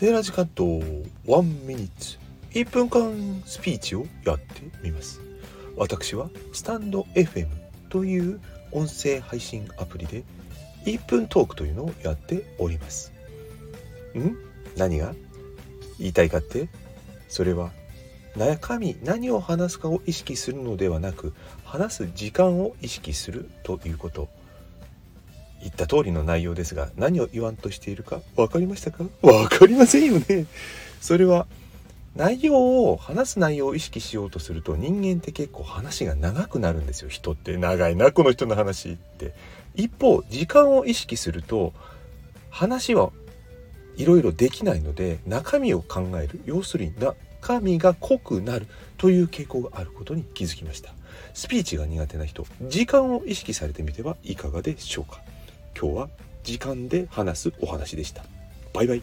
セーラジカット1ミニッツ。1分間スピーチをやってみます。私はスタンド FM という音声配信アプリで1分トークというのをやっております。ん？何が？言いたいかって？それは中身何を話すかを意識するのではなく話す時間を意識するということ。った通りの内容ですが何を言わんとしているか分かりましたか？分かりませんよね。それは内容を話す内容を意識しようとすると人間って結構話が長くなるんですよ。人って長いなこの人の話って。一方時間を意識すると話はいろいろできないので中身を考える要するに中身が濃くなるという傾向があることに気づきました。スピーチが苦手な人時間を意識されてみてはいかがでしょうか？今日は時間で話すお話でした。バイバイ。